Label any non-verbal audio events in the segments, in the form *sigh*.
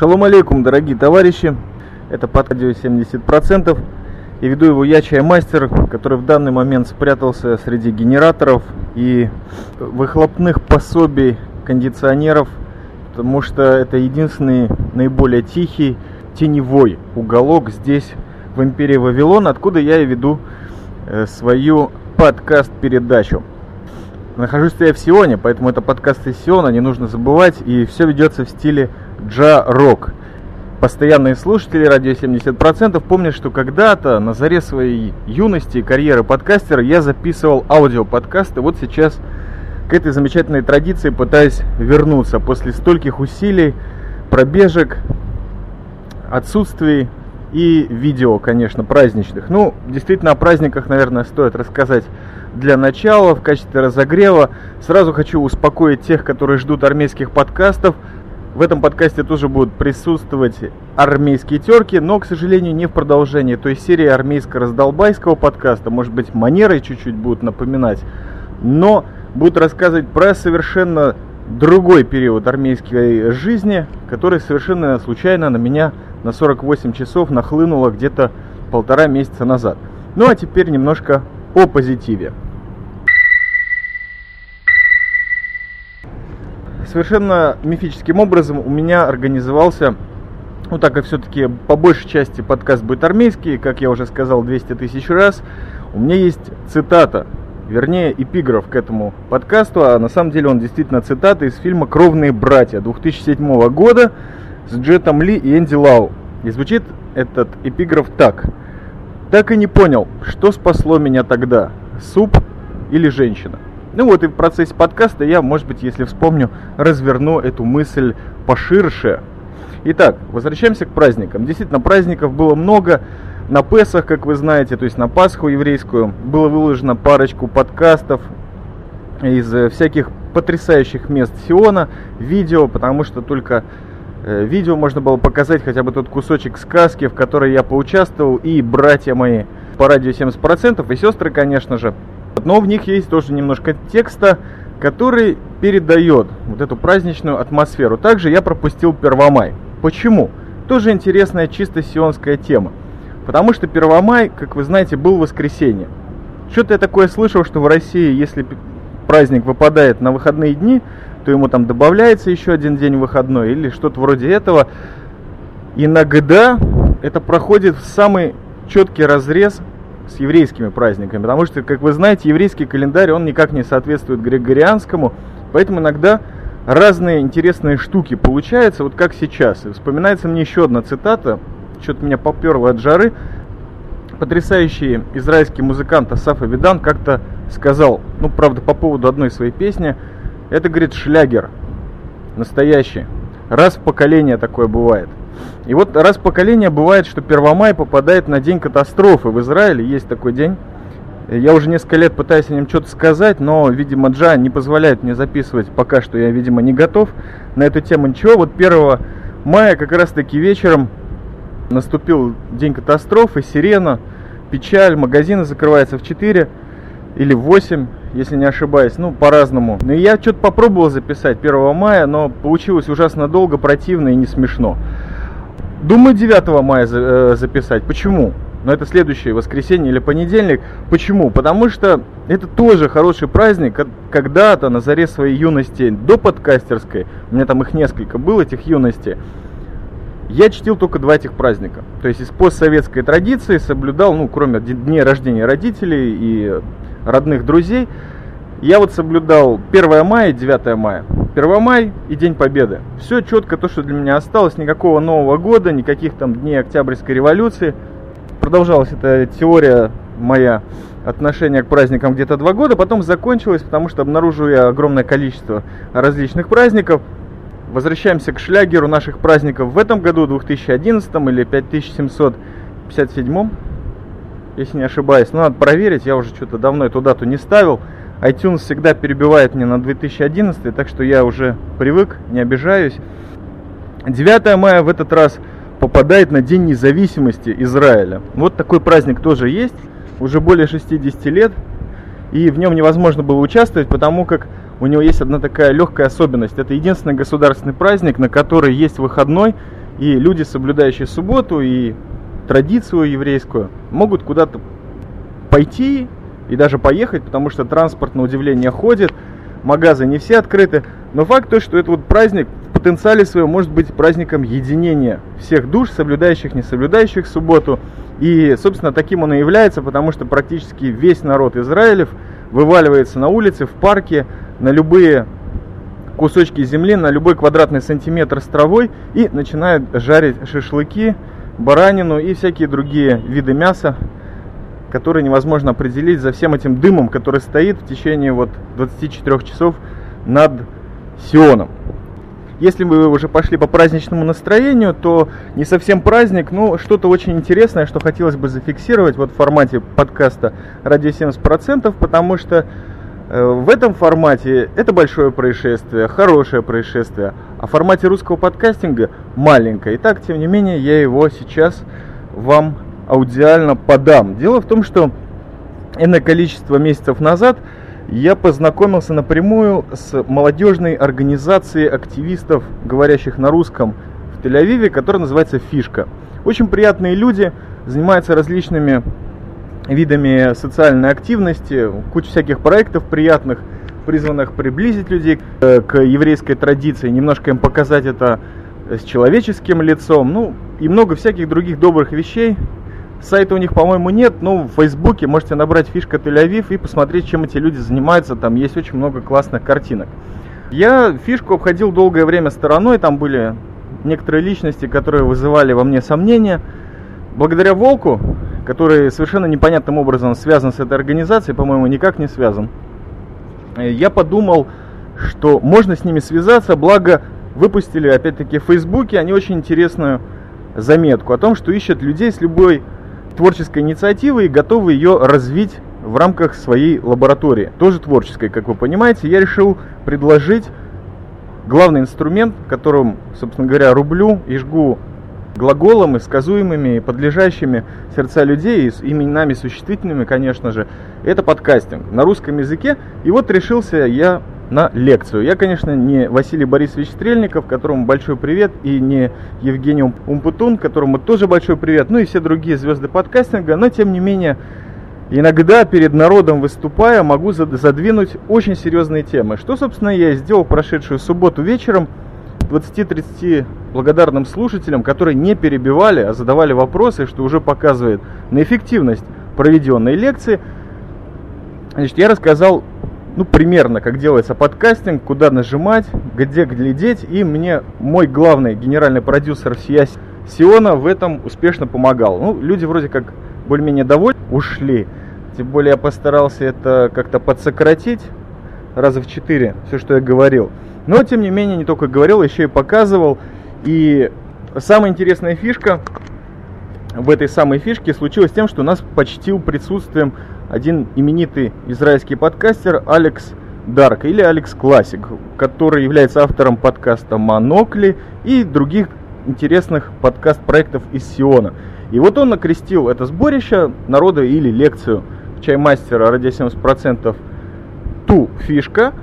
Шалом алейкум, дорогие товарищи. Это подкадио 70%. И веду его я, чаймастер, который в данный момент спрятался среди генераторов и выхлопных пособий кондиционеров, потому что это единственный наиболее тихий теневой уголок здесь, в империи Вавилон, откуда я и веду э, свою подкаст-передачу. Нахожусь я в Сионе, поэтому это подкаст из Сиона, не нужно забывать, и все ведется в стиле джа-рок. Постоянные слушатели радио 70% помнят, что когда-то на заре своей юности и карьеры подкастера я записывал аудиоподкасты. Вот сейчас к этой замечательной традиции пытаюсь вернуться после стольких усилий, пробежек, отсутствий и видео, конечно, праздничных. Ну, действительно, о праздниках, наверное, стоит рассказать для начала, в качестве разогрева. Сразу хочу успокоить тех, которые ждут армейских подкастов. В этом подкасте тоже будут присутствовать армейские терки, но, к сожалению, не в продолжении той серии армейско-раздолбайского подкаста. Может быть, манерой чуть-чуть будут напоминать. Но будут рассказывать про совершенно другой период армейской жизни, который совершенно случайно на меня на 48 часов нахлынуло где-то полтора месяца назад. Ну а теперь немножко о позитиве. Совершенно мифическим образом у меня организовался, ну так как все-таки по большей части подкаст будет армейский, как я уже сказал 200 тысяч раз, у меня есть цитата, вернее эпиграф к этому подкасту, а на самом деле он действительно цитата из фильма «Кровные братья» 2007 года с Джетом Ли и Энди Лау. И звучит этот эпиграф так – так и не понял, что спасло меня тогда, суп или женщина. Ну вот и в процессе подкаста я, может быть, если вспомню, разверну эту мысль поширше. Итак, возвращаемся к праздникам. Действительно, праздников было много. На Песах, как вы знаете, то есть на Пасху еврейскую, было выложено парочку подкастов из э, всяких потрясающих мест Сиона, видео, потому что только Э, видео можно было показать хотя бы тот кусочек сказки, в которой я поучаствовал, и братья мои по радио 70%, и сестры, конечно же. Но в них есть тоже немножко текста, который передает вот эту праздничную атмосферу. Также я пропустил Первомай. Почему? Тоже интересная чисто сионская тема. Потому что Первомай, как вы знаете, был воскресенье. Что-то я такое слышал, что в России, если праздник выпадает на выходные дни, то ему там добавляется еще один день выходной или что-то вроде этого. Иногда это проходит в самый четкий разрез с еврейскими праздниками, потому что, как вы знаете, еврейский календарь, он никак не соответствует григорианскому, поэтому иногда разные интересные штуки получаются, вот как сейчас. И вспоминается мне еще одна цитата, что-то меня поперло от жары. Потрясающий израильский музыкант Асаф Авидан как-то сказал, ну, правда, по поводу одной своей песни – это, говорит, шлягер. Настоящий. Раз в поколение такое бывает. И вот раз в поколение бывает, что Первомай попадает на день катастрофы. В Израиле есть такой день. Я уже несколько лет пытаюсь о нем что-то сказать, но, видимо, Джа не позволяет мне записывать пока что. Я, видимо, не готов на эту тему ничего. Вот 1 мая как раз-таки вечером наступил день катастрофы, сирена, печаль, магазины закрываются в 4 или в 8 если не ошибаюсь, ну, по-разному. Ну, я что-то попробовал записать 1 мая, но получилось ужасно долго, противно и не смешно. Думаю, 9 мая э, записать. Почему? Но это следующее воскресенье или понедельник. Почему? Потому что это тоже хороший праздник. Когда-то на заре своей юности до подкастерской, у меня там их несколько было, этих юностей, я чтил только два этих праздника. То есть из постсоветской традиции соблюдал, ну, кроме дней рождения родителей и родных друзей, я вот соблюдал 1 мая и 9 мая. 1 май и День Победы. Все четко, то, что для меня осталось. Никакого Нового года, никаких там дней Октябрьской революции. Продолжалась эта теория моя отношения к праздникам где-то два года, потом закончилась, потому что обнаружил я огромное количество различных праздников. Возвращаемся к шлягеру наших праздников в этом году, 2011 или 5757 если не ошибаюсь. Но надо проверить, я уже что-то давно эту дату не ставил. iTunes всегда перебивает мне на 2011, так что я уже привык, не обижаюсь. 9 мая в этот раз попадает на День независимости Израиля. Вот такой праздник тоже есть, уже более 60 лет. И в нем невозможно было участвовать, потому как у него есть одна такая легкая особенность. Это единственный государственный праздник, на который есть выходной, И люди, соблюдающие субботу и традицию еврейскую, могут куда-то пойти и даже поехать, потому что транспорт, на удивление, ходит, магазы не все открыты. Но факт то, что это вот праздник в потенциале своем может быть праздником единения всех душ, соблюдающих, не соблюдающих субботу. И, собственно, таким он и является, потому что практически весь народ Израилев вываливается на улице, в парке, на любые кусочки земли, на любой квадратный сантиметр с травой и начинает жарить шашлыки, баранину и всякие другие виды мяса, которые невозможно определить за всем этим дымом, который стоит в течение вот 24 часов над Сионом. Если вы уже пошли по праздничному настроению, то не совсем праздник, но что-то очень интересное, что хотелось бы зафиксировать вот в формате подкаста «Радио 70%», потому что э, в этом формате это большое происшествие, хорошее происшествие, а в формате русского подкастинга маленькое. Итак, тем не менее, я его сейчас вам аудиально подам. Дело в том, что иное количество месяцев назад – я познакомился напрямую с молодежной организацией активистов, говорящих на русском в Тель-Авиве, которая называется «Фишка». Очень приятные люди, занимаются различными видами социальной активности, куча всяких проектов приятных, призванных приблизить людей к еврейской традиции, немножко им показать это с человеческим лицом, ну и много всяких других добрых вещей, Сайта у них, по-моему, нет, но в Фейсбуке можете набрать фишка Тель-Авив и посмотреть, чем эти люди занимаются. Там есть очень много классных картинок. Я фишку обходил долгое время стороной, там были некоторые личности, которые вызывали во мне сомнения. Благодаря Волку, который совершенно непонятным образом связан с этой организацией, по-моему, никак не связан, я подумал, что можно с ними связаться, благо выпустили, опять-таки, в Фейсбуке они очень интересную заметку о том, что ищут людей с любой творческой инициативы и готовы ее развить в рамках своей лаборатории. Тоже творческой, как вы понимаете. Я решил предложить главный инструмент, которым, собственно говоря, рублю и жгу глаголами, сказуемыми и подлежащими сердца людей, и с именами существительными, конечно же, это подкастинг на русском языке. И вот решился я на лекцию. Я, конечно, не Василий Борисович Стрельников, которому большой привет, и не Евгений Умпутун, которому тоже большой привет, ну и все другие звезды подкастинга, но тем не менее, иногда перед народом выступая, могу задвинуть очень серьезные темы. Что, собственно, я сделал прошедшую субботу вечером 20-30 благодарным слушателям, которые не перебивали, а задавали вопросы, что уже показывает на эффективность проведенной лекции. Значит, я рассказал ну, примерно, как делается подкастинг, куда нажимать, где глядеть. И мне мой главный генеральный продюсер всея Сиона в этом успешно помогал. Ну, люди вроде как более-менее довольны, ушли. Тем более я постарался это как-то подсократить раза в четыре, все, что я говорил. Но, тем не менее, не только говорил, еще и показывал. И самая интересная фишка в этой самой фишке случилось тем, что нас почтил присутствием один именитый израильский подкастер Алекс Дарк или Алекс Классик, который является автором подкаста Монокли и других интересных подкаст-проектов из Сиона. И вот он накрестил это сборище народа или лекцию чаймастера ради 70% ту фишка –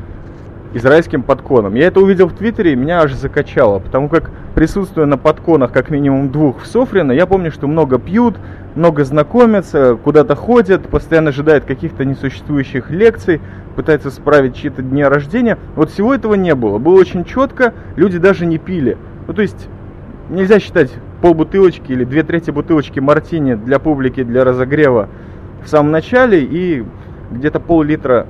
израильским подконом. Я это увидел в Твиттере, и меня аж закачало, потому как присутствуя на подконах как минимум двух в Софрино, я помню, что много пьют, много знакомятся, куда-то ходят, постоянно ожидают каких-то несуществующих лекций, пытаются справить чьи-то дни рождения. Вот всего этого не было. Было очень четко, люди даже не пили. Ну, то есть нельзя считать полбутылочки или две трети бутылочки мартини для публики, для разогрева в самом начале и где-то пол-литра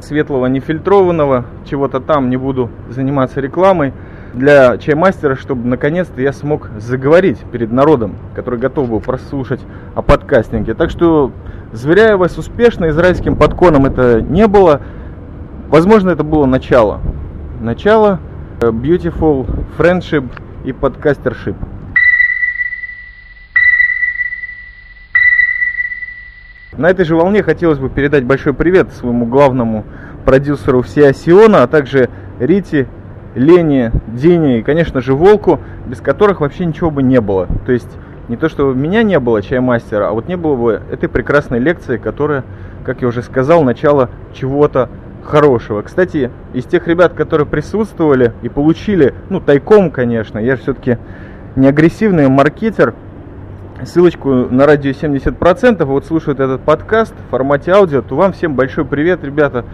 светлого нефильтрованного, чего-то там, не буду заниматься рекламой, для чаймастера, чтобы наконец-то я смог заговорить перед народом, который готов был прослушать о подкастинге. Так что, заверяю вас, успешно израильским подконом это не было. Возможно, это было начало. Начало э, Beautiful Friendship и подкастершип. На этой же волне хотелось бы передать большой привет своему главному продюсеру всея Сиона, а также Рите, Лене, Дине и, конечно же, Волку, без которых вообще ничего бы не было. То есть не то, что меня не было, чаймастера, а вот не было бы этой прекрасной лекции, которая, как я уже сказал, начало чего-то хорошего. Кстати, из тех ребят, которые присутствовали и получили, ну, тайком, конечно, я все-таки не агрессивный маркетер, ссылочку на радио 70%, вот слушают этот подкаст в формате аудио, то вам всем большой привет, ребята.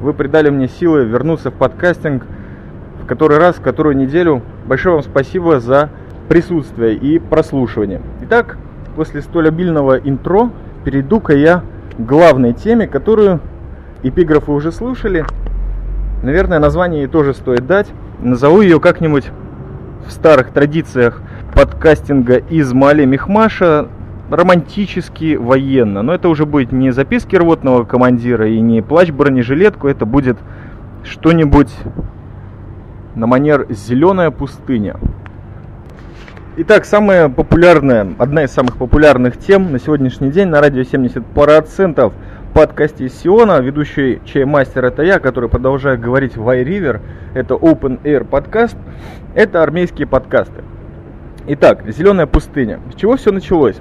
Вы придали мне силы вернуться в подкастинг в который раз, в которую неделю. Большое вам спасибо за присутствие и прослушивание. Итак, после столь обильного интро перейду-ка я к главной теме, которую эпиграфы уже слушали. Наверное, название ей тоже стоит дать. Назову ее как-нибудь в старых традициях подкастинга из Мали Мехмаша романтически военно. Но это уже будет не записки рвотного командира и не плащ бронежилетку, это будет что-нибудь на манер «Зеленая пустыня». Итак, самая популярная, одна из самых популярных тем на сегодняшний день на радио 70% подкасте Сиона. Ведущий чаймастер это я, который продолжает говорить в iRiver. Это Open Air подкаст. Это армейские подкасты. Итак, «Зеленая пустыня». С чего все началось?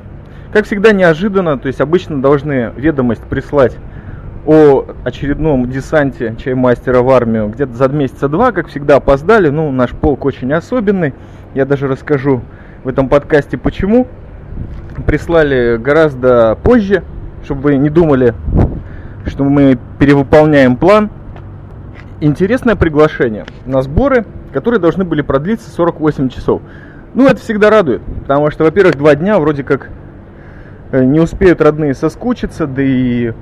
Как всегда неожиданно, то есть обычно должны ведомость прислать о очередном десанте чаймастера в армию где-то за месяца два, как всегда, опоздали. Ну, наш полк очень особенный. Я даже расскажу в этом подкасте почему. Прислали гораздо позже, чтобы вы не думали, что мы перевыполняем план. Интересное приглашение на сборы, которые должны были продлиться 48 часов. Ну, это всегда радует, потому что, во-первых, два дня вроде как э, не успеют родные соскучиться, да и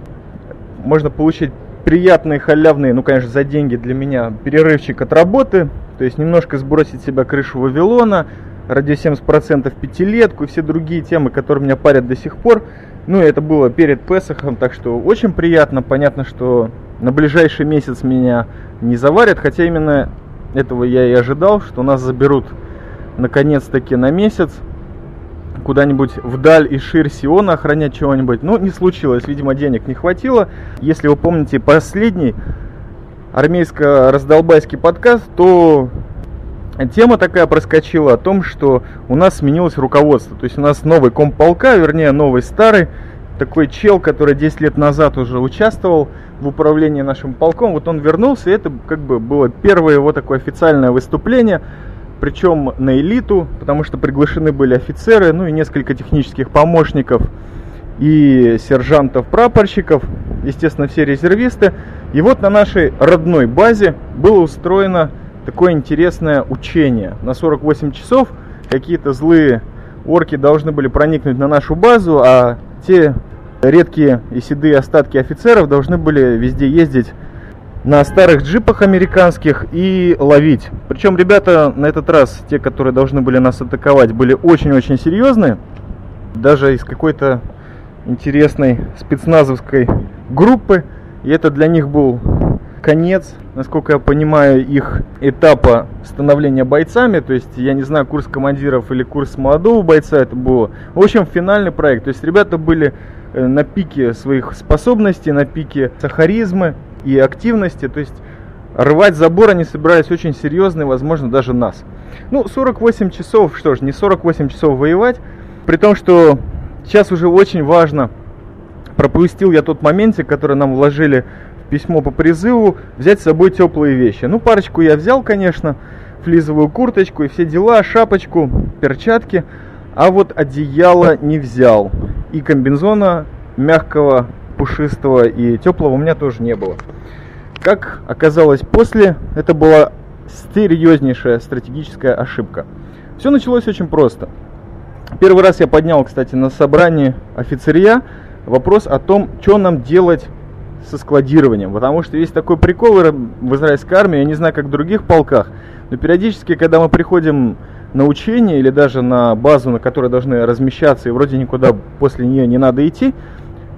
можно получить приятные, халявные, ну, конечно, за деньги для меня, перерывчик от работы, то есть немножко сбросить себя крышу Вавилона, радио 70% пятилетку и все другие темы, которые меня парят до сих пор. Ну, это было перед Песохом, так что очень приятно. Понятно, что на ближайший месяц меня не заварят, хотя именно этого я и ожидал, что нас заберут наконец-таки на месяц куда-нибудь вдаль и ширь Сиона охранять чего-нибудь. Но ну, не случилось, видимо, денег не хватило. Если вы помните последний армейско-раздолбайский подкаст, то тема такая проскочила о том, что у нас сменилось руководство. То есть у нас новый комполка, вернее новый старый, такой чел, который 10 лет назад уже участвовал в управлении нашим полком. Вот он вернулся, и это как бы было первое его такое официальное выступление причем на элиту, потому что приглашены были офицеры, ну и несколько технических помощников и сержантов-прапорщиков, естественно, все резервисты. И вот на нашей родной базе было устроено такое интересное учение. На 48 часов какие-то злые орки должны были проникнуть на нашу базу, а те редкие и седые остатки офицеров должны были везде ездить на старых джипах американских и ловить. Причем ребята на этот раз, те, которые должны были нас атаковать, были очень-очень серьезные. Даже из какой-то интересной спецназовской группы. И это для них был конец, насколько я понимаю, их этапа становления бойцами. То есть, я не знаю, курс командиров или курс молодого бойца это было. В общем, финальный проект. То есть, ребята были э, на пике своих способностей, на пике сахаризма и активности, то есть рвать забор они собирались очень серьезно и, возможно, даже нас. Ну, 48 часов, что ж, не 48 часов воевать, при том, что сейчас уже очень важно, пропустил я тот моментик, который нам вложили в письмо по призыву, взять с собой теплые вещи. Ну, парочку я взял, конечно, флизовую курточку и все дела, шапочку, перчатки, а вот одеяло не взял. И комбинзона мягкого пушистого и теплого у меня тоже не было. Как оказалось после, это была серьезнейшая стратегическая ошибка. Все началось очень просто. Первый раз я поднял, кстати, на собрании офицерия вопрос о том, что нам делать со складированием. Потому что есть такой прикол в израильской армии, я не знаю, как в других полках, но периодически, когда мы приходим на учение или даже на базу, на которой должны размещаться, и вроде никуда после нее не надо идти,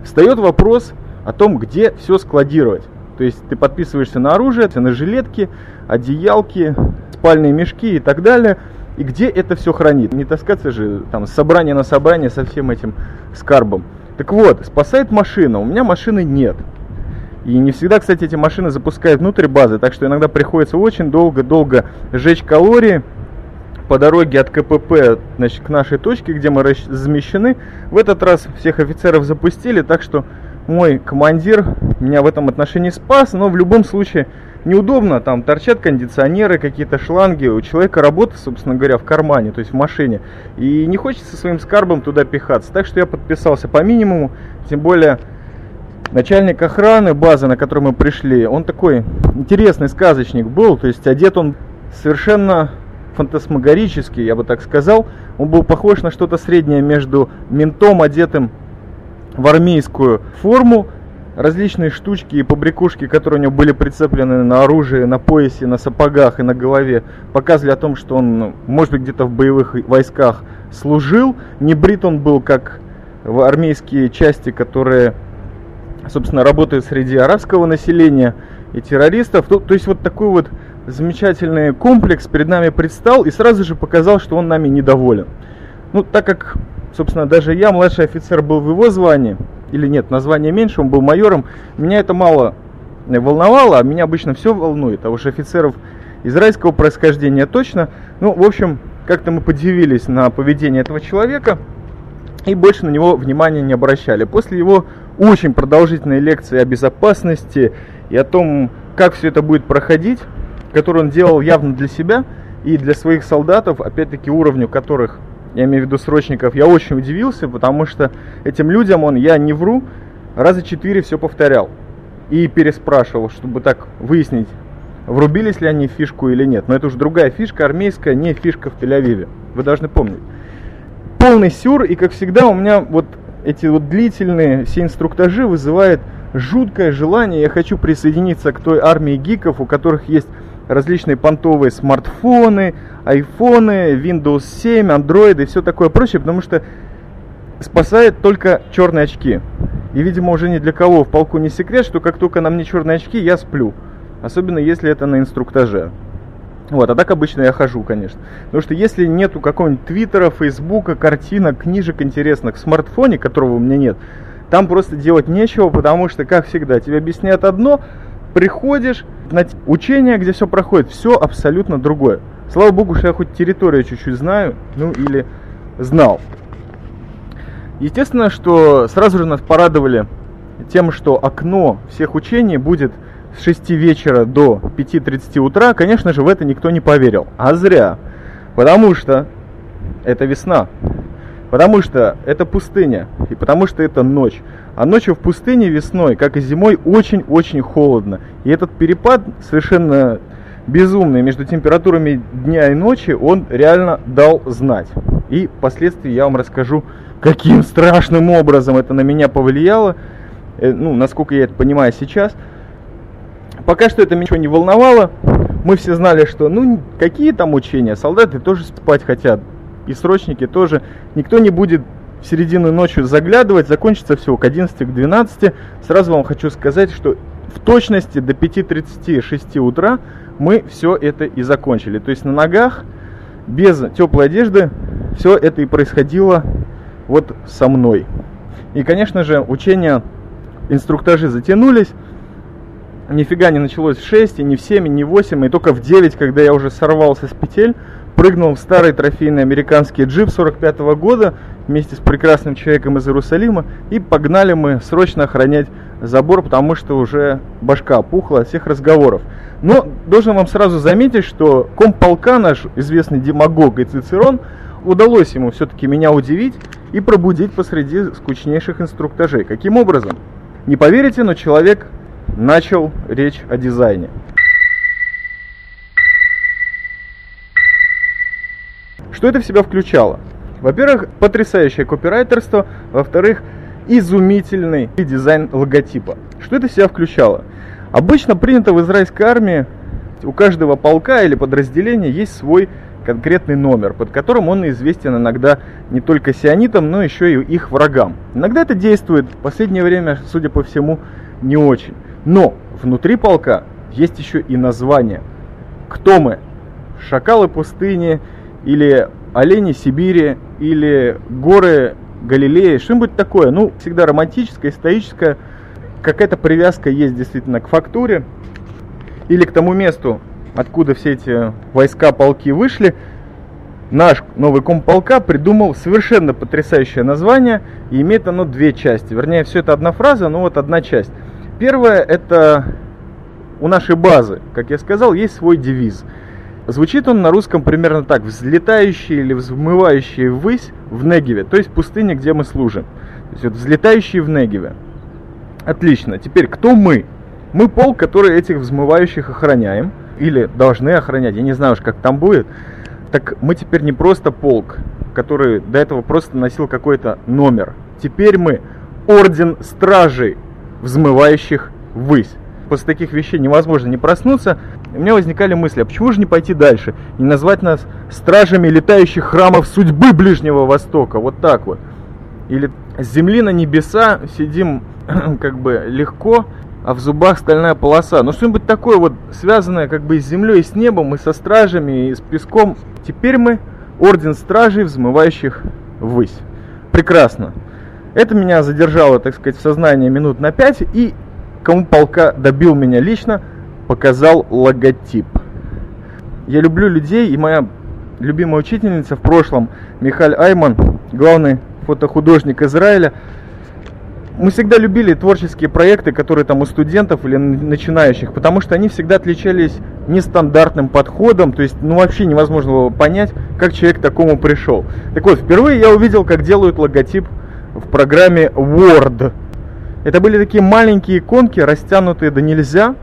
встает вопрос о том, где все складировать. То есть ты подписываешься на оружие, на жилетки, одеялки, спальные мешки и так далее. И где это все хранит? Не таскаться же там с собрания на собрание со всем этим скарбом. Так вот, спасает машина. У меня машины нет. И не всегда, кстати, эти машины запускают внутрь базы, так что иногда приходится очень долго-долго сжечь калории, по дороге от КПП значит, к нашей точке, где мы размещены. В этот раз всех офицеров запустили, так что мой командир меня в этом отношении спас, но в любом случае неудобно, там торчат кондиционеры, какие-то шланги, у человека работа, собственно говоря, в кармане, то есть в машине, и не хочется своим скарбом туда пихаться, так что я подписался по минимуму, тем более начальник охраны базы, на которую мы пришли, он такой интересный сказочник был, то есть одет он совершенно фантасмагорический, я бы так сказал, он был похож на что-то среднее между ментом, одетым в армейскую форму, различные штучки и побрякушки, которые у него были прицеплены на оружие, на поясе, на сапогах и на голове, показывали о том, что он, ну, может быть, где-то в боевых войсках служил. Не брит он был, как в армейские части, которые, собственно, работают среди арабского населения и террористов. То, то есть вот такой вот замечательный комплекс перед нами предстал и сразу же показал, что он нами недоволен. Ну, так как, собственно, даже я, младший офицер, был в его звании, или нет, название меньше, он был майором, меня это мало волновало, а меня обычно все волнует, а уж офицеров израильского происхождения точно. Ну, в общем, как-то мы подивились на поведение этого человека и больше на него внимания не обращали. После его очень продолжительной лекции о безопасности и о том, как все это будет проходить, которую он делал явно для себя и для своих солдатов, опять-таки уровню которых, я имею в виду срочников, я очень удивился, потому что этим людям он, я не вру, раза четыре все повторял и переспрашивал, чтобы так выяснить, врубились ли они в фишку или нет. Но это уже другая фишка, армейская, не фишка в Тель-Авиве. Вы должны помнить. Полный сюр, и как всегда у меня вот эти вот длительные все инструктажи вызывают жуткое желание. Я хочу присоединиться к той армии гиков, у которых есть различные понтовые смартфоны, айфоны, Windows 7, Android и все такое прочее, потому что спасает только черные очки. И, видимо, уже ни для кого в полку не секрет, что как только на мне черные очки, я сплю. Особенно если это на инструктаже. Вот, а так обычно я хожу, конечно. Потому что если нету какого-нибудь твиттера, фейсбука, картинок, книжек интересных в смартфоне, которого у меня нет, там просто делать нечего, потому что, как всегда, тебе объясняют одно, приходишь на учение, где все проходит, все абсолютно другое. Слава богу, что я хоть территорию чуть-чуть знаю, ну или знал. Естественно, что сразу же нас порадовали тем, что окно всех учений будет с 6 вечера до 5.30 утра. Конечно же, в это никто не поверил. А зря. Потому что это весна. Потому что это пустыня, и потому что это ночь. А ночью в пустыне весной, как и зимой, очень-очень холодно. И этот перепад совершенно безумный между температурами дня и ночи, он реально дал знать. И впоследствии я вам расскажу, каким страшным образом это на меня повлияло, э, ну, насколько я это понимаю сейчас. Пока что это ничего не волновало. Мы все знали, что, ну, какие там учения, солдаты тоже спать хотят и срочники тоже. Никто не будет в середину ночи заглядывать, закончится всего к 11 к 12. Сразу вам хочу сказать, что в точности до 5.36 утра мы все это и закончили. То есть на ногах, без теплой одежды, все это и происходило вот со мной. И, конечно же, учения, инструктажи затянулись. Нифига не началось в 6, и не в 7, и не в 8, и только в 9, когда я уже сорвался с петель, прыгнул в старый трофейный американский джип 45 -го года вместе с прекрасным человеком из Иерусалима и погнали мы срочно охранять забор, потому что уже башка опухла от всех разговоров. Но должен вам сразу заметить, что комполка наш известный демагог и Цицерон удалось ему все-таки меня удивить и пробудить посреди скучнейших инструктажей. Каким образом? Не поверите, но человек начал речь о дизайне. Что это в себя включало? Во-первых, потрясающее копирайтерство, во-вторых, изумительный дизайн логотипа. Что это себя включало? Обычно принято в израильской армии у каждого полка или подразделения есть свой конкретный номер, под которым он известен иногда не только сионитам, но еще и их врагам. Иногда это действует, в последнее время, судя по всему, не очень. Но внутри полка есть еще и название. Кто мы? Шакалы пустыни, или олени Сибири, или горы Галилеи, что-нибудь такое. Ну, всегда романтическое, историческое. Какая-то привязка есть действительно к фактуре или к тому месту, откуда все эти войска, полки вышли. Наш новый комполка придумал совершенно потрясающее название, и имеет оно две части. Вернее, все это одна фраза, но вот одна часть. Первая – это у нашей базы, как я сказал, есть свой девиз. Звучит он на русском примерно так. Взлетающий или взмывающий ввысь в Негеве, то есть пустыне, где мы служим. То есть вот взлетающий в Негеве. Отлично. Теперь, кто мы? Мы полк, который этих взмывающих охраняем. Или должны охранять. Я не знаю уж, как там будет. Так мы теперь не просто полк, который до этого просто носил какой-то номер. Теперь мы орден стражей, взмывающих ввысь. После таких вещей невозможно не проснуться. И у меня возникали мысли, а почему же не пойти дальше? Не назвать нас стражами летающих храмов судьбы Ближнего Востока. Вот так вот. Или с земли на небеса сидим *clears throat* как бы легко, а в зубах стальная полоса. Ну что-нибудь такое вот связанное как бы с землей и с небом, и со стражами, и с песком. Теперь мы орден стражей, взмывающих ввысь. Прекрасно. Это меня задержало, так сказать, в сознании минут на пять, и кому полка добил меня лично, показал логотип. Я люблю людей, и моя любимая учительница в прошлом, Михаль Айман, главный фотохудожник Израиля, мы всегда любили творческие проекты, которые там у студентов или начинающих, потому что они всегда отличались нестандартным подходом, то есть ну вообще невозможно было понять, как человек к такому пришел. Так вот, впервые я увидел, как делают логотип в программе Word. Это были такие маленькие иконки, растянутые до нельзя.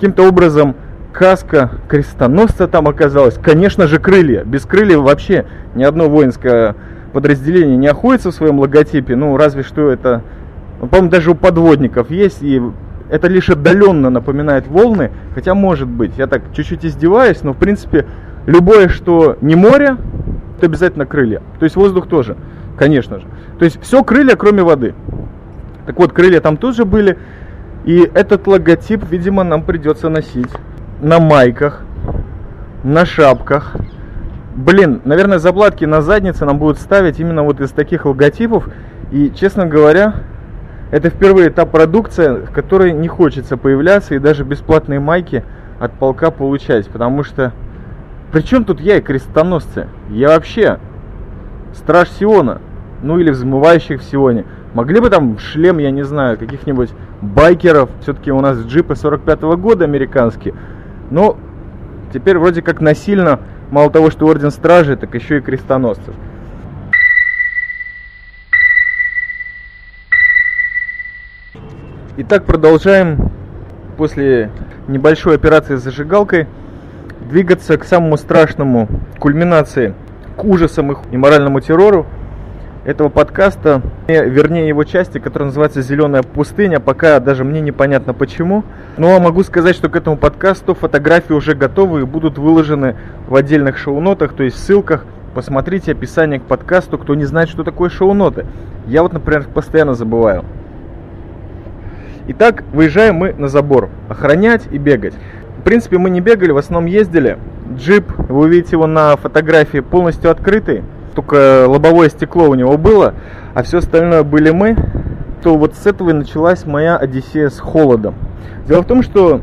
Каким-то образом каска крестоносца там оказалась. Конечно же, крылья. Без крыльев вообще ни одно воинское подразделение не охотится в своем логотипе. Ну, разве что это ну, по-моему, даже у подводников есть, и это лишь отдаленно напоминает волны, хотя может быть, я так чуть-чуть издеваюсь, но в принципе любое, что не море, это обязательно крылья. То есть воздух тоже, конечно же. То есть все крылья, кроме воды. Так вот, крылья там тоже были, и этот логотип, видимо, нам придется носить на майках, на шапках. Блин, наверное, заплатки на заднице нам будут ставить именно вот из таких логотипов. И, честно говоря, это впервые та продукция, в которой не хочется появляться и даже бесплатные майки от полка получать, потому что... Причем тут я и крестоносцы? Я вообще страж Сиона, ну или взмывающих в Сионе. Могли бы там шлем, я не знаю, каких-нибудь байкеров, все-таки у нас джипы 45 -го года американские, но теперь вроде как насильно, мало того, что орден стражи, так еще и крестоносцев. Итак, продолжаем. После небольшой операции с зажигалкой двигаться к самому страшному кульминации, к ужасам и моральному террору этого подкаста, вернее его части, которая называется «Зеленая пустыня», пока даже мне непонятно почему. Но могу сказать, что к этому подкасту фотографии уже готовы и будут выложены в отдельных шоу-нотах, то есть ссылках. Посмотрите описание к подкасту, кто не знает, что такое шоу-ноты. Я вот, например, постоянно забываю. Итак, выезжаем мы на забор. Охранять и бегать. В принципе, мы не бегали, в основном ездили. Джип, вы увидите его на фотографии, полностью открытый. Только лобовое стекло у него было, а все остальное были мы. То вот с этого и началась моя одиссея с холодом. Дело в том, что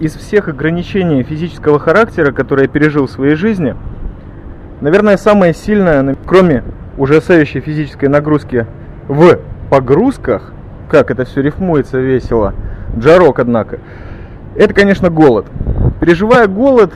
из всех ограничений физического характера, которые я пережил в своей жизни, наверное, самое сильное, кроме ужасающей физической нагрузки в погрузках, как это все рифмуется весело. Джарок, однако. Это, конечно, голод. Переживая голод,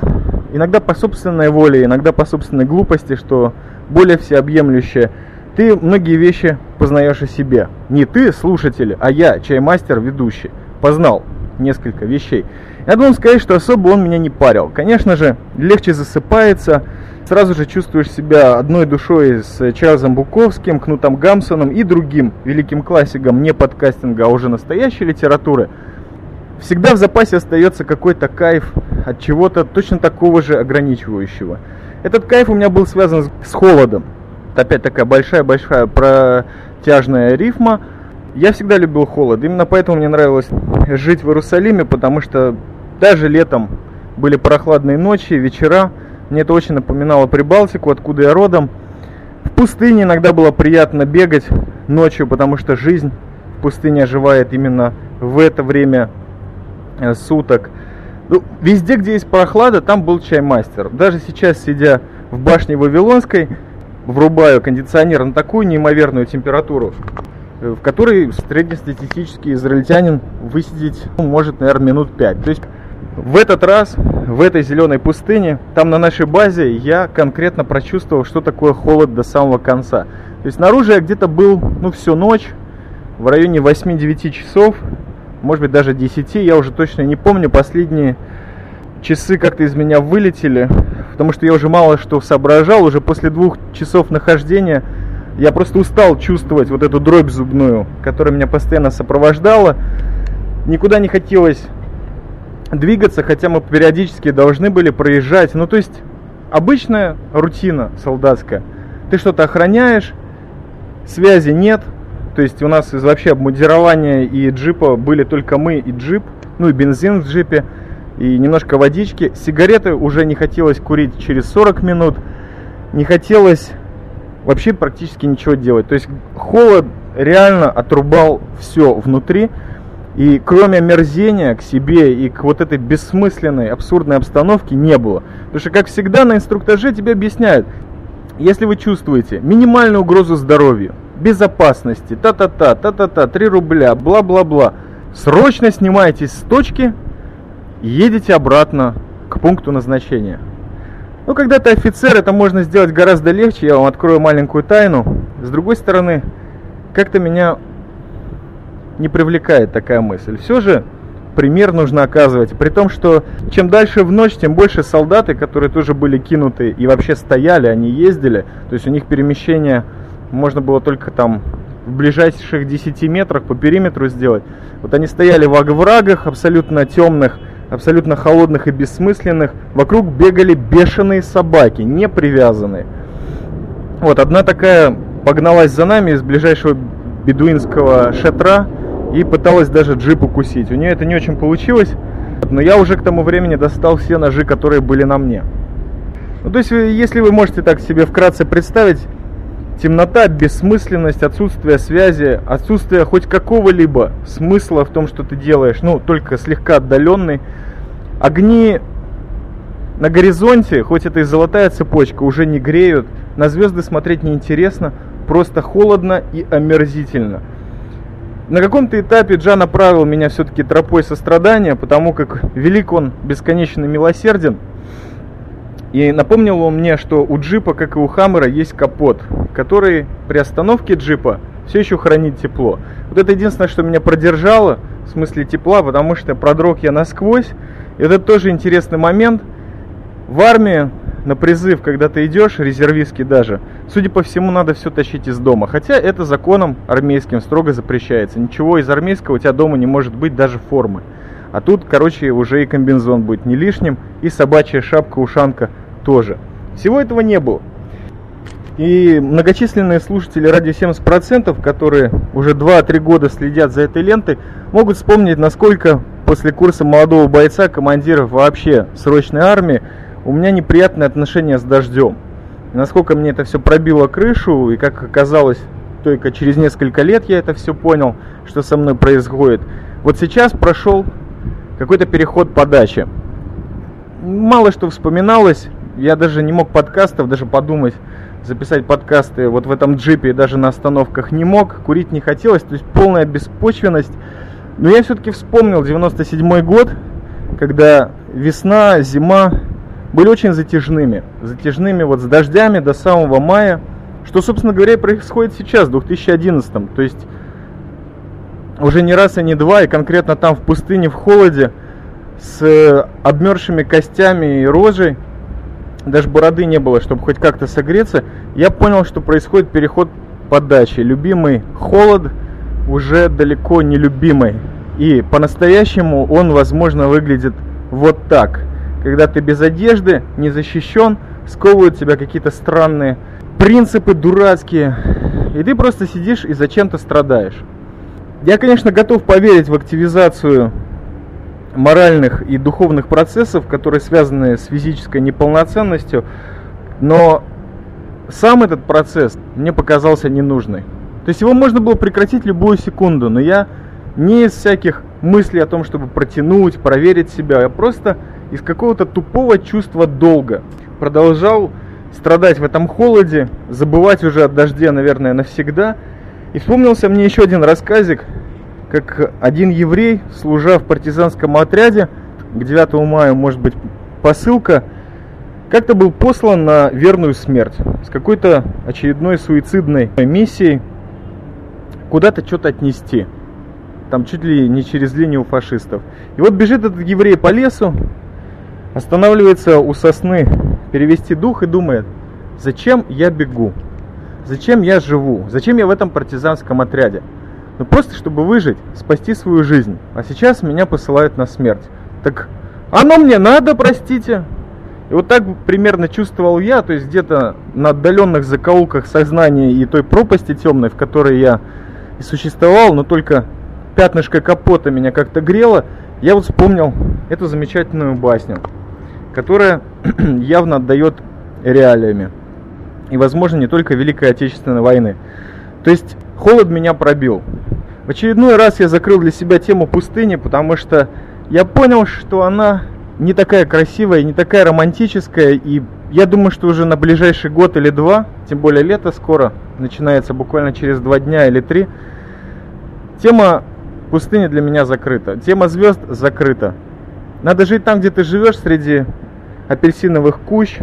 иногда по собственной воле, иногда по собственной глупости, что более всеобъемлющее, ты многие вещи познаешь о себе. Не ты, слушатель, а я, чаймастер, ведущий, познал несколько вещей. Я должен сказать, что особо он меня не парил. Конечно же, легче засыпается, сразу же чувствуешь себя одной душой с Чарльзом Буковским, Кнутом Гамсоном и другим великим классиком не подкастинга, а уже настоящей литературы. Всегда в запасе остается какой-то кайф от чего-то точно такого же ограничивающего. Этот кайф у меня был связан с холодом. Это опять такая большая-большая протяжная рифма. Я всегда любил холод. Именно поэтому мне нравилось жить в Иерусалиме, потому что даже летом были прохладные ночи, вечера. Мне это очень напоминало Прибалтику, откуда я родом. В пустыне иногда было приятно бегать ночью, потому что жизнь в пустыне оживает именно в это время э, суток. Ну, везде, где есть прохлада, там был чаймастер. Даже сейчас, сидя в башне Вавилонской, врубаю кондиционер на такую неимоверную температуру, э, в которой среднестатистический израильтянин высидеть ну, может, наверное, минут 5. То есть В этот раз, в этой зеленой пустыне, там на нашей базе, я конкретно прочувствовал, что такое холод до самого конца. То есть снаружи я где-то был, ну, всю ночь, в районе 8-9 часов, может быть, даже 10, я уже точно не помню, последние часы как-то из меня вылетели, потому что я уже мало что соображал, уже после двух часов нахождения я просто устал чувствовать вот эту дробь зубную, которая меня постоянно сопровождала. Никуда не хотелось двигаться, хотя мы периодически должны были проезжать. Ну, то есть, обычная рутина солдатская. Ты что-то охраняешь, связи нет. То есть, у нас из вообще обмундирования и джипа были только мы и джип, ну и бензин в джипе, и немножко водички. Сигареты уже не хотелось курить через 40 минут. Не хотелось вообще практически ничего делать. То есть, холод реально отрубал все внутри. И кроме мерзения к себе и к вот этой бессмысленной, абсурдной обстановке не было. Потому что, как всегда, на инструктаже тебе объясняют, если вы чувствуете минимальную угрозу здоровью, безопасности, та-та-та, та-та-та, 3 рубля, бла-бла-бла, срочно снимаетесь с точки и едете обратно к пункту назначения. Ну, когда ты офицер, это можно сделать гораздо легче, я вам открою маленькую тайну. С другой стороны, как-то меня не привлекает такая мысль. Все же пример нужно оказывать. При том, что чем дальше в ночь, тем больше солдаты, которые тоже были кинуты и вообще стояли, они ездили. То есть у них перемещение можно было только там в ближайших 10 метрах по периметру сделать. Вот они стояли в оврагах абсолютно темных, абсолютно холодных и бессмысленных. Вокруг бегали бешеные собаки, не привязанные. Вот одна такая погналась за нами из ближайшего бедуинского шатра и пыталась даже джип укусить. У нее это не очень получилось, но я уже к тому времени достал все ножи, которые были на мне. Ну, то есть, если вы можете так себе вкратце представить, темнота, бессмысленность, отсутствие связи, отсутствие хоть какого-либо смысла в том, что ты делаешь, ну, только слегка отдаленный. Огни на горизонте, хоть это и золотая цепочка, уже не греют, на звезды смотреть неинтересно, просто холодно и омерзительно. На каком-то этапе Джа направил меня все-таки тропой сострадания, потому как велик он бесконечно милосерден. И напомнил он мне, что у джипа, как и у Хаммера, есть капот, который при остановке джипа все еще хранит тепло. Вот это единственное, что меня продержало, в смысле тепла, потому что продрог я насквозь. И это тоже интересный момент. В армии на призыв, когда ты идешь, резервистский даже, судя по всему, надо все тащить из дома. Хотя это законом армейским строго запрещается. Ничего из армейского у тебя дома не может быть, даже формы. А тут, короче, уже и комбинзон будет не лишним, и собачья шапка-ушанка тоже. Всего этого не было. И многочисленные слушатели радио 70%, которые уже 2-3 года следят за этой лентой, могут вспомнить, насколько после курса молодого бойца, командиров вообще срочной армии, у меня неприятные отношения с дождем. насколько мне это все пробило крышу, и как оказалось, только через несколько лет я это все понял, что со мной происходит. Вот сейчас прошел какой-то переход подачи. Мало что вспоминалось, я даже не мог подкастов, даже подумать, записать подкасты вот в этом джипе, даже на остановках не мог, курить не хотелось, то есть полная беспочвенность. Но я все-таки вспомнил 97 год, когда весна, зима, были очень затяжными. Затяжными вот с дождями до самого мая. Что, собственно говоря, происходит сейчас, в 2011. То есть уже не раз и не два, и конкретно там в пустыне, в холоде, с обмерзшими костями и рожей, даже бороды не было, чтобы хоть как-то согреться, я понял, что происходит переход подачи. Любимый холод уже далеко не любимый. И по-настоящему он, возможно, выглядит вот так – когда ты без одежды, не защищен, сковывают тебя какие-то странные принципы дурацкие, и ты просто сидишь и зачем-то страдаешь. Я, конечно, готов поверить в активизацию моральных и духовных процессов, которые связаны с физической неполноценностью, но сам этот процесс мне показался ненужный. То есть его можно было прекратить любую секунду, но я не из всяких мыслей о том, чтобы протянуть, проверить себя, я просто из какого-то тупого чувства долга. Продолжал страдать в этом холоде, забывать уже от дождя, наверное, навсегда. И вспомнился мне еще один рассказик, как один еврей, служа в партизанском отряде, к 9 мая может быть посылка, как-то был послан на верную смерть с какой-то очередной суицидной миссией куда-то что-то отнести. Там чуть ли не через линию фашистов. И вот бежит этот еврей по лесу, останавливается у сосны перевести дух и думает, зачем я бегу? Зачем я живу? Зачем я в этом партизанском отряде? Ну просто чтобы выжить, спасти свою жизнь. А сейчас меня посылают на смерть. Так оно мне надо, простите. И вот так примерно чувствовал я, то есть где-то на отдаленных закоулках сознания и той пропасти темной, в которой я и существовал, но только пятнышко капота меня как-то грело, я вот вспомнил эту замечательную басню, которая *clears throat* явно отдает реалиями. И, возможно, не только Великой Отечественной войны. То есть холод меня пробил. В очередной раз я закрыл для себя тему пустыни, потому что я понял, что она не такая красивая, не такая романтическая, и я думаю, что уже на ближайший год или два, тем более лето скоро, начинается буквально через два дня или три, тема пустыни для меня закрыта, тема звезд закрыта. Надо жить там, где ты живешь, среди апельсиновых кущ.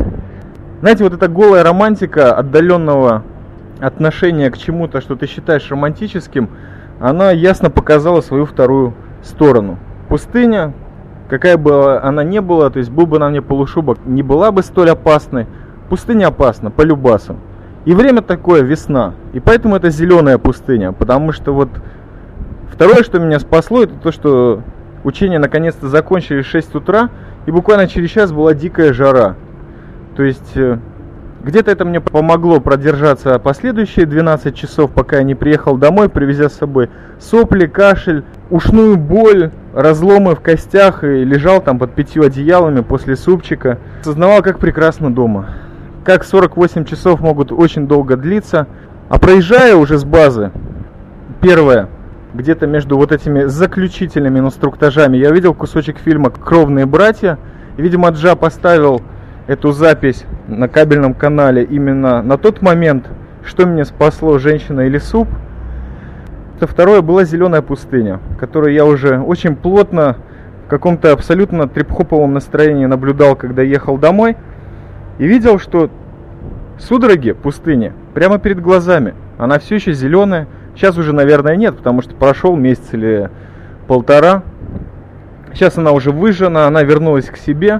Знаете, вот эта голая романтика отдаленного отношения к чему-то, что ты считаешь романтическим, она ясно показала свою вторую сторону. Пустыня, какая бы она ни была, то есть был бы на мне полушубок, не была бы столь опасной. Пустыня опасна, по любасам. И время такое, весна. И поэтому это зеленая пустыня. Потому что вот второе, что меня спасло, это то, что учения наконец-то закончились в 6 утра. И буквально через час была дикая жара. То есть э, где-то это мне помогло продержаться последующие 12 часов, пока я не приехал домой, привезя с собой сопли, кашель, ушную боль, разломы в костях и лежал там под пятью одеялами после супчика. Сознавал, как прекрасно дома. Как 48 часов могут очень долго длиться. А проезжая уже с базы, первое, где-то между вот этими заключительными инструктажами, я видел кусочек фильма «Кровные братья». И, видимо, Джа поставил эту запись на кабельном канале именно на тот момент, что меня спасло, женщина или суп. Это второе была зеленая пустыня, которую я уже очень плотно в каком-то абсолютно трип-хоповом настроении наблюдал, когда ехал домой. И видел, что судороги пустыни прямо перед глазами. Она все еще зеленая. Сейчас уже, наверное, нет, потому что прошел месяц или полтора. Сейчас она уже выжжена, она вернулась к себе.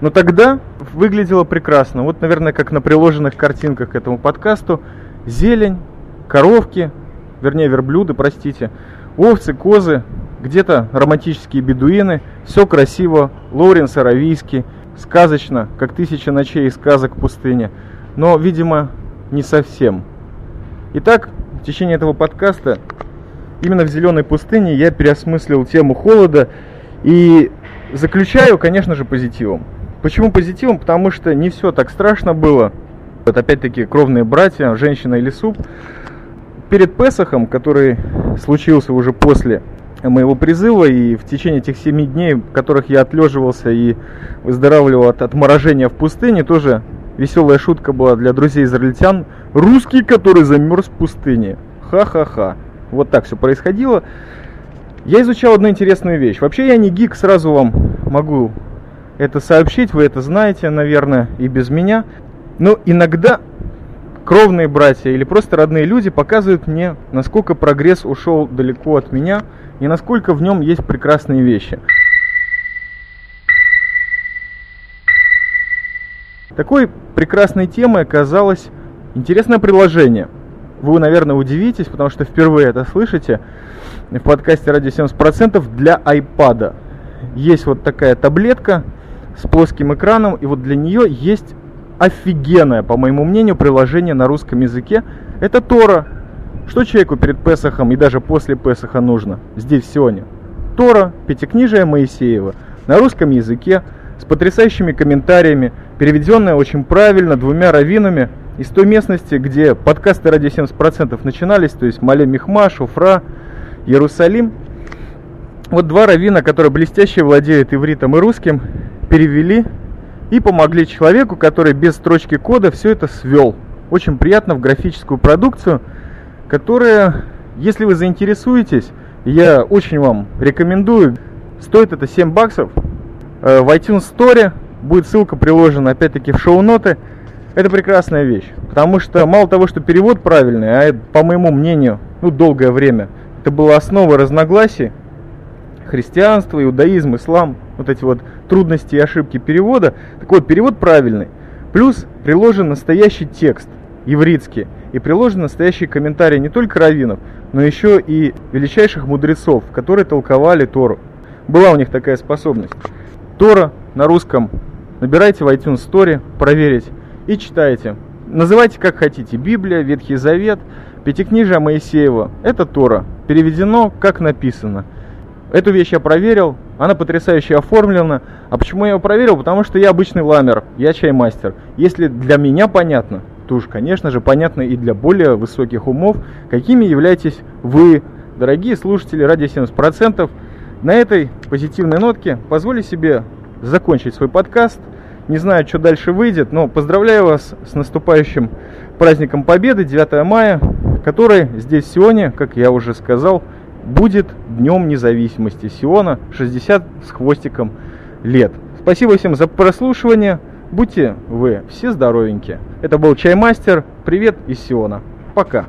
Но тогда выглядело прекрасно. Вот, наверное, как на приложенных картинках к этому подкасту. Зелень, коровки, вернее, верблюды, простите, овцы, козы, где-то романтические бедуины. Все красиво, Лоуренс Аравийский, сказочно, как тысяча ночей из сказок в пустыне. Но, видимо, не совсем. Итак, в течение этого подкаста именно в зеленой пустыне я переосмыслил тему холода и заключаю, конечно же, позитивом. Почему позитивом? Потому что не все так страшно было. Вот опять-таки кровные братья, женщина или суп. Перед Песохом, который случился уже после моего призыва и в течение этих семи дней, в которых я отлеживался и выздоравливал от отморожения в пустыне, тоже веселая шутка была для друзей израильтян. Русский, который замерз в пустыне. Ха-ха-ха. Вот так все происходило. Я изучал одну интересную вещь. Вообще я не гик, сразу вам могу это сообщить, вы это знаете, наверное, и без меня. Но иногда кровные братья или просто родные люди показывают мне, насколько прогресс ушел далеко от меня и насколько в нем есть прекрасные вещи. Такой прекрасной темой оказалось интересное приложение. Вы, наверное, удивитесь, потому что впервые это слышите в подкасте «Радио 70%» для iPad. Есть вот такая таблетка, с плоским экраном, и вот для нее есть офигенное, по моему мнению, приложение на русском языке. Это Тора. Что человеку перед Песохом и даже после Песоха нужно здесь сегодня? Тора, Пятикнижие Моисеева, на русском языке, с потрясающими комментариями, переведенная очень правильно двумя раввинами из той местности, где подкасты ради 70% начинались, то есть Мале Михма, Шуфра, Иерусалим. Вот два раввина, которые блестяще владеют ивритом и русским, перевели и помогли человеку, который без строчки кода все это свел. Очень приятно в графическую продукцию, которая, если вы заинтересуетесь, я очень вам рекомендую. Стоит это 7 баксов, э, в iTunes Store. Будет ссылка приложена опять-таки в шоу-ноты. Это прекрасная вещь, потому что мало того, что перевод правильный, а по моему мнению, ну, долгое время, это была основа разногласий, христианство, иудаизм, ислам, вот эти вот трудности и ошибки перевода. Так вот, перевод правильный. Плюс приложен настоящий текст, еврейский, и приложен настоящий комментарий не только раввинов, но еще и величайших мудрецов, которые толковали Тору. Была у них такая способность. Тора на русском набирайте в iTunes Store, проверить и читайте. Называйте как хотите. Библия, Ветхий Завет, Пятикнижие Моисеева. Это Тора. Переведено, как написано. Эту вещь я проверил, она потрясающе оформлена. А почему я ее проверил? Потому что я обычный ламер, я чаймастер. Если для меня понятно, то уж, конечно же, понятно и для более высоких умов, какими являетесь вы, дорогие слушатели ради 70%. На этой позитивной нотке позволю себе закончить свой подкаст. Не знаю, что дальше выйдет, но поздравляю вас с наступающим праздником Победы 9 мая, который здесь сегодня, как я уже сказал, будет Днем Независимости Сиона 60 с хвостиком лет. Спасибо всем за прослушивание. Будьте вы все здоровенькие. Это был Чаймастер. Привет из Сиона. Пока.